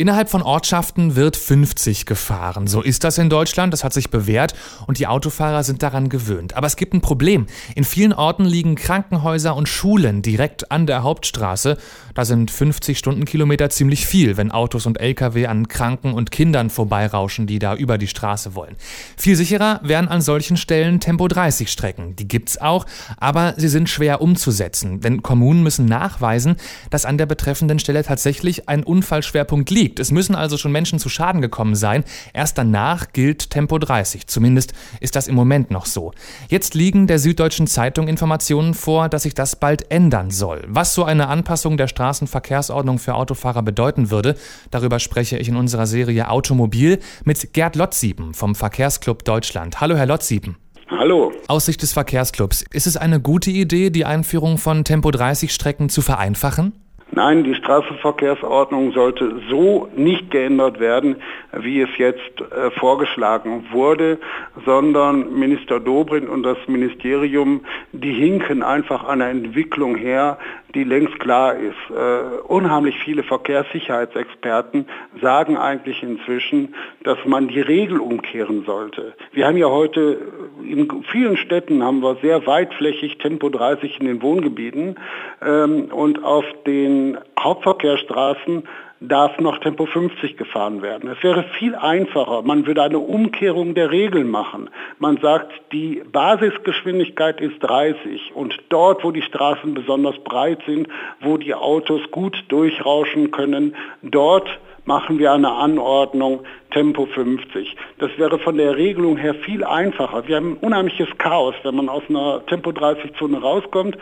Innerhalb von Ortschaften wird 50 gefahren. So ist das in Deutschland, das hat sich bewährt und die Autofahrer sind daran gewöhnt. Aber es gibt ein Problem. In vielen Orten liegen Krankenhäuser und Schulen direkt an der Hauptstraße. Da sind 50 Stundenkilometer ziemlich viel, wenn Autos und Lkw an Kranken und Kindern vorbeirauschen, die da über die Straße wollen. Viel sicherer wären an solchen Stellen Tempo 30 Strecken. Die gibt's auch, aber sie sind schwer umzusetzen, denn Kommunen müssen nachweisen, dass an der betreffenden Stelle tatsächlich ein Unfallschwerpunkt liegt liegt. Es müssen also schon Menschen zu Schaden gekommen sein. Erst danach gilt Tempo 30. Zumindest ist das im Moment noch so. Jetzt liegen der Süddeutschen Zeitung Informationen vor, dass sich das bald ändern soll. Was so eine Anpassung der Straßenverkehrsordnung für Autofahrer bedeuten würde, darüber spreche ich in unserer Serie Automobil mit Gerd Lotziepen vom Verkehrsclub Deutschland. Hallo, Herr Lotziepen. Hallo. Aus Sicht des Verkehrsclubs, ist es eine gute Idee, die Einführung von Tempo 30 Strecken zu vereinfachen? Nein, die Straßenverkehrsordnung sollte so nicht geändert werden, wie es jetzt äh, vorgeschlagen wurde, sondern Minister Dobrindt und das Ministerium, die hinken einfach einer Entwicklung her, die längst klar ist. Äh, unheimlich viele Verkehrssicherheitsexperten sagen eigentlich inzwischen, dass man die Regel umkehren sollte. Wir haben ja heute in vielen Städten haben wir sehr weitflächig Tempo 30 in den Wohngebieten ähm, und auf den Hauptverkehrsstraßen darf noch Tempo 50 gefahren werden. Es wäre viel einfacher. Man würde eine Umkehrung der Regeln machen. Man sagt, die Basisgeschwindigkeit ist 30 und dort, wo die Straßen besonders breit sind, wo die Autos gut durchrauschen können, dort machen wir eine Anordnung Tempo 50. Das wäre von der Regelung her viel einfacher. Wir haben ein unheimliches Chaos. Wenn man aus einer Tempo 30 Zone rauskommt,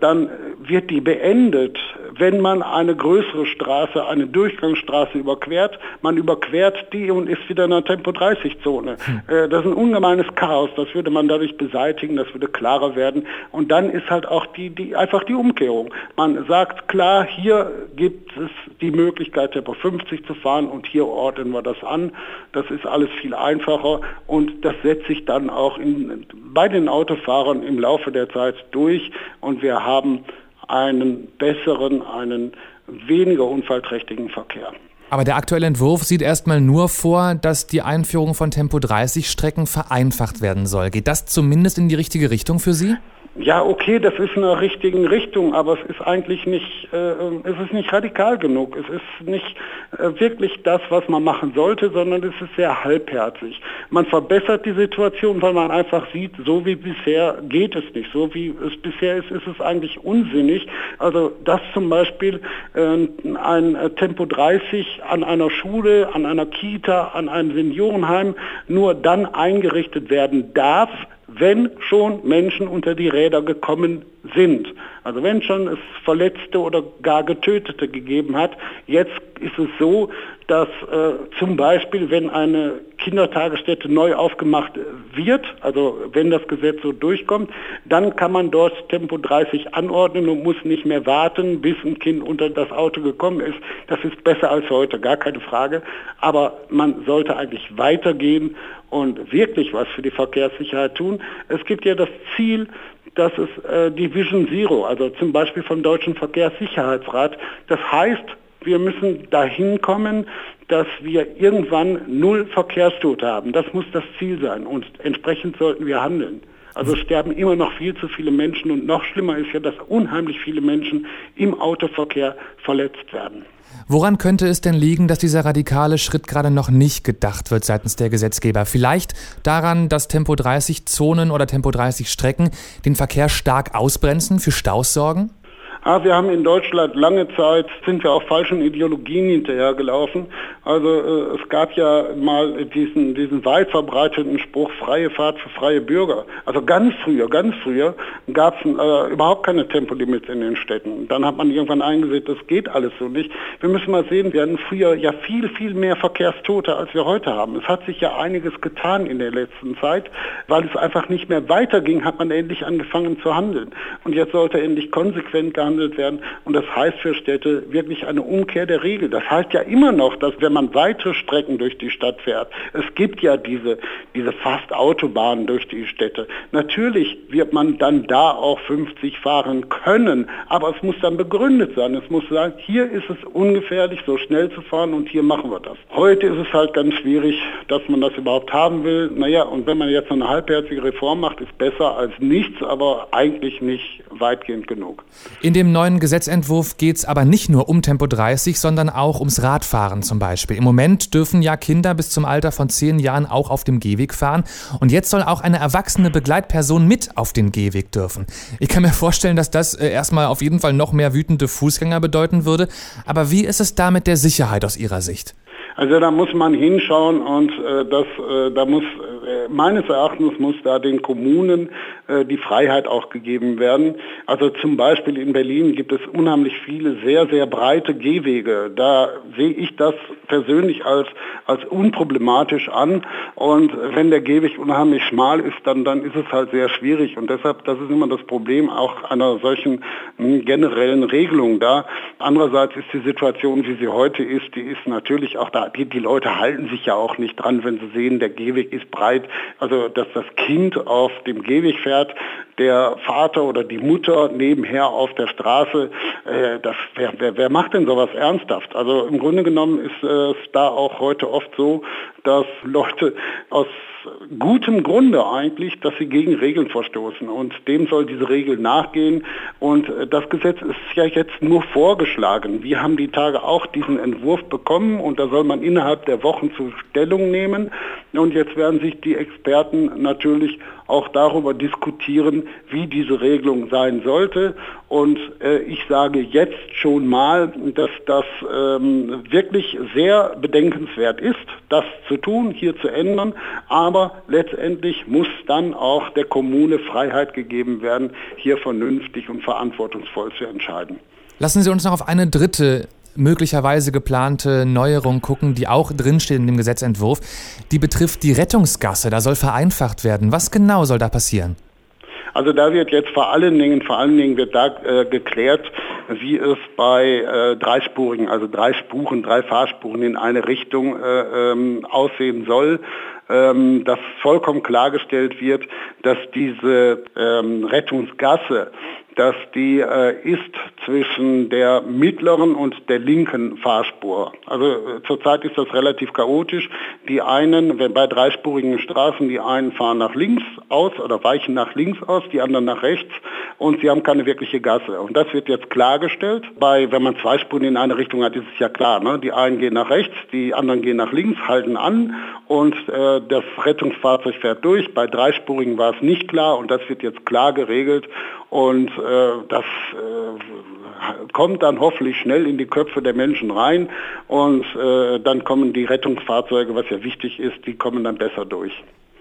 dann wird die beendet, wenn man eine größere Straße, eine Durchgangsstraße überquert. Man überquert die und ist wieder in einer Tempo 30 Zone. Hm. Äh, das ist ein ungemeines Chaos. Das würde man dadurch beseitigen, das würde klarer werden. Und dann ist halt auch die, die, einfach die Umkehrung. Man sagt klar, hier gibt es die Möglichkeit, Tempo 50 zu fahren und hier ordnen wir das an an. Das ist alles viel einfacher und das setzt sich dann auch in, bei den Autofahrern im Laufe der Zeit durch und wir haben einen besseren, einen weniger unfallträchtigen Verkehr. Aber der aktuelle Entwurf sieht erstmal nur vor, dass die Einführung von Tempo 30 Strecken vereinfacht werden soll. Geht das zumindest in die richtige Richtung für Sie? Ja, okay, das ist in der richtigen Richtung, aber es ist eigentlich nicht, äh, es ist nicht radikal genug. Es ist nicht äh, wirklich das, was man machen sollte, sondern es ist sehr halbherzig. Man verbessert die Situation, weil man einfach sieht, so wie bisher geht es nicht. So wie es bisher ist, ist es eigentlich unsinnig. Also dass zum Beispiel äh, ein Tempo 30 an einer Schule, an einer Kita, an einem Seniorenheim nur dann eingerichtet werden darf, wenn schon Menschen unter die Räder gekommen sind. Also wenn schon es Verletzte oder gar Getötete gegeben hat, jetzt ist es so, dass äh, zum Beispiel, wenn eine Kindertagesstätte neu aufgemacht wird, also wenn das Gesetz so durchkommt, dann kann man dort Tempo 30 anordnen und muss nicht mehr warten, bis ein Kind unter das Auto gekommen ist. Das ist besser als heute, gar keine Frage. Aber man sollte eigentlich weitergehen und wirklich was für die Verkehrssicherheit tun. Es gibt ja das Ziel, dass es äh, die Vision Zero, also zum Beispiel vom Deutschen Verkehrssicherheitsrat, das heißt, wir müssen dahin kommen, dass wir irgendwann null Verkehrstote haben. Das muss das Ziel sein und entsprechend sollten wir handeln. Also sterben immer noch viel zu viele Menschen und noch schlimmer ist ja, dass unheimlich viele Menschen im Autoverkehr verletzt werden. Woran könnte es denn liegen, dass dieser radikale Schritt gerade noch nicht gedacht wird seitens der Gesetzgeber? Vielleicht daran, dass Tempo 30 Zonen oder Tempo 30 Strecken den Verkehr stark ausbremsen, für Staus sorgen? Ah, wir haben in Deutschland lange Zeit, sind wir auch falschen Ideologien hinterhergelaufen. Also äh, es gab ja mal diesen, diesen weit verbreiteten Spruch, freie Fahrt für freie Bürger. Also ganz früher, ganz früher gab es äh, überhaupt keine Tempolimits in den Städten. Dann hat man irgendwann eingesehen, das geht alles so nicht. Wir müssen mal sehen, wir hatten früher ja viel, viel mehr Verkehrstote, als wir heute haben. Es hat sich ja einiges getan in der letzten Zeit. Weil es einfach nicht mehr weiterging, hat man endlich angefangen zu handeln. Und jetzt sollte endlich konsequent gehandelt behandelt werden. Und das heißt für Städte wirklich eine Umkehr der Regel. Das heißt ja immer noch, dass wenn man weitere Strecken durch die Stadt fährt, es gibt ja diese, diese Fast-Autobahnen durch die Städte. Natürlich wird man dann da auch 50 fahren können, aber es muss dann begründet sein. Es muss sagen, hier ist es ungefährlich, so schnell zu fahren und hier machen wir das. Heute ist es halt ganz schwierig, dass man das überhaupt haben will. Naja, und wenn man jetzt eine halbherzige Reform macht, ist besser als nichts, aber eigentlich nicht weitgehend genug. In dem neuen Gesetzentwurf geht es aber nicht nur um Tempo 30, sondern auch ums Radfahren zum Beispiel. Im Moment dürfen ja Kinder bis zum Alter von zehn Jahren auch auf dem Gehweg fahren. Und jetzt soll auch eine erwachsene Begleitperson mit auf den Gehweg dürfen. Ich kann mir vorstellen, dass das äh, erstmal auf jeden Fall noch mehr wütende Fußgänger bedeuten würde. Aber wie ist es da mit der Sicherheit aus Ihrer Sicht? Also da muss man hinschauen und äh, das, äh, da muss äh, meines Erachtens muss da den Kommunen äh, die Freiheit auch gegeben werden. Also zum Beispiel in Berlin gibt es unheimlich viele sehr, sehr breite Gehwege. Da sehe ich das persönlich als, als unproblematisch an. Und wenn der Gehweg unheimlich schmal ist, dann, dann ist es halt sehr schwierig. Und deshalb, das ist immer das Problem auch einer solchen hm, generellen Regelung da. Andererseits ist die Situation, wie sie heute ist, die ist natürlich auch da, die, die Leute halten sich ja auch nicht dran, wenn sie sehen, der Gehweg ist breit. Also, dass das Kind auf dem Gehweg fährt, fährt, der Vater oder die Mutter nebenher auf der Straße, äh, das, wer, wer, wer macht denn sowas ernsthaft? Also im Grunde genommen ist es da auch heute oft so, dass Leute aus gutem Grunde eigentlich, dass sie gegen Regeln verstoßen. Und dem soll diese Regel nachgehen. Und äh, das Gesetz ist ja jetzt nur vorgeschlagen. Wir haben die Tage auch diesen Entwurf bekommen und da soll man innerhalb der Wochen zu Stellung nehmen. Und jetzt werden sich die Experten natürlich auch darüber diskutieren, wie diese Regelung sein sollte. Und äh, ich sage jetzt schon mal, dass das ähm, wirklich sehr bedenkenswert ist, das zu tun, hier zu ändern. Aber letztendlich muss dann auch der Kommune Freiheit gegeben werden, hier vernünftig und verantwortungsvoll zu entscheiden. Lassen Sie uns noch auf eine dritte möglicherweise geplante Neuerung gucken, die auch drinsteht in dem Gesetzentwurf. Die betrifft die Rettungsgasse. Da soll vereinfacht werden. Was genau soll da passieren? Also da wird jetzt vor allen Dingen, vor allen Dingen wird da äh, geklärt, wie es bei äh, dreispurigen, also drei Spuren, drei Fahrspuren in eine Richtung äh, ähm, aussehen soll. Ähm, dass vollkommen klargestellt wird, dass diese ähm, Rettungsgasse dass die äh, ist zwischen der mittleren und der linken Fahrspur. Also äh, zurzeit ist das relativ chaotisch. Die einen, wenn bei dreispurigen Straßen, die einen fahren nach links aus oder weichen nach links aus, die anderen nach rechts und sie haben keine wirkliche Gasse. Und das wird jetzt klargestellt. Bei, wenn man zwei Spuren in eine Richtung hat, ist es ja klar. Ne? Die einen gehen nach rechts, die anderen gehen nach links, halten an und äh, das Rettungsfahrzeug fährt durch. Bei dreispurigen war es nicht klar und das wird jetzt klar geregelt und äh, das äh, kommt dann hoffentlich schnell in die Köpfe der Menschen rein und äh, dann kommen die Rettungsfahrzeuge, was ja wichtig ist, die kommen dann besser durch.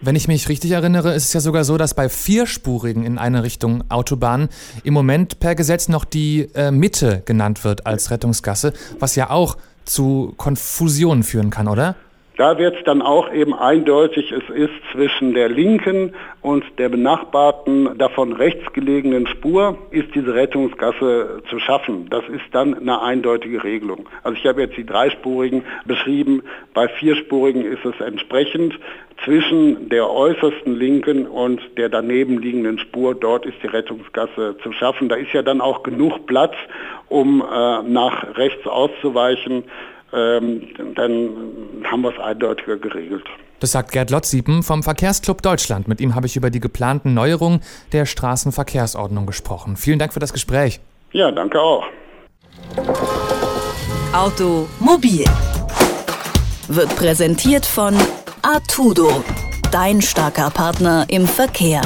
Wenn ich mich richtig erinnere, ist es ja sogar so, dass bei vierspurigen in eine Richtung Autobahnen im Moment per Gesetz noch die äh, Mitte genannt wird als Rettungsgasse, was ja auch zu Konfusionen führen kann, oder? Da wird es dann auch eben eindeutig, es ist zwischen der linken und der benachbarten, davon rechts gelegenen Spur, ist diese Rettungsgasse zu schaffen. Das ist dann eine eindeutige Regelung. Also ich habe jetzt die dreispurigen beschrieben, bei vierspurigen ist es entsprechend. Zwischen der äußersten linken und der daneben liegenden Spur, dort ist die Rettungsgasse zu schaffen. Da ist ja dann auch genug Platz, um äh, nach rechts auszuweichen ähm, dann haben wir es eindeutiger geregelt. Das sagt Gerd Lotziepen vom Verkehrsclub Deutschland. Mit ihm habe ich über die geplanten Neuerungen der Straßenverkehrsordnung gesprochen. Vielen Dank für das Gespräch. Ja, danke auch. Automobil wird präsentiert von Artudo, dein starker Partner im Verkehr.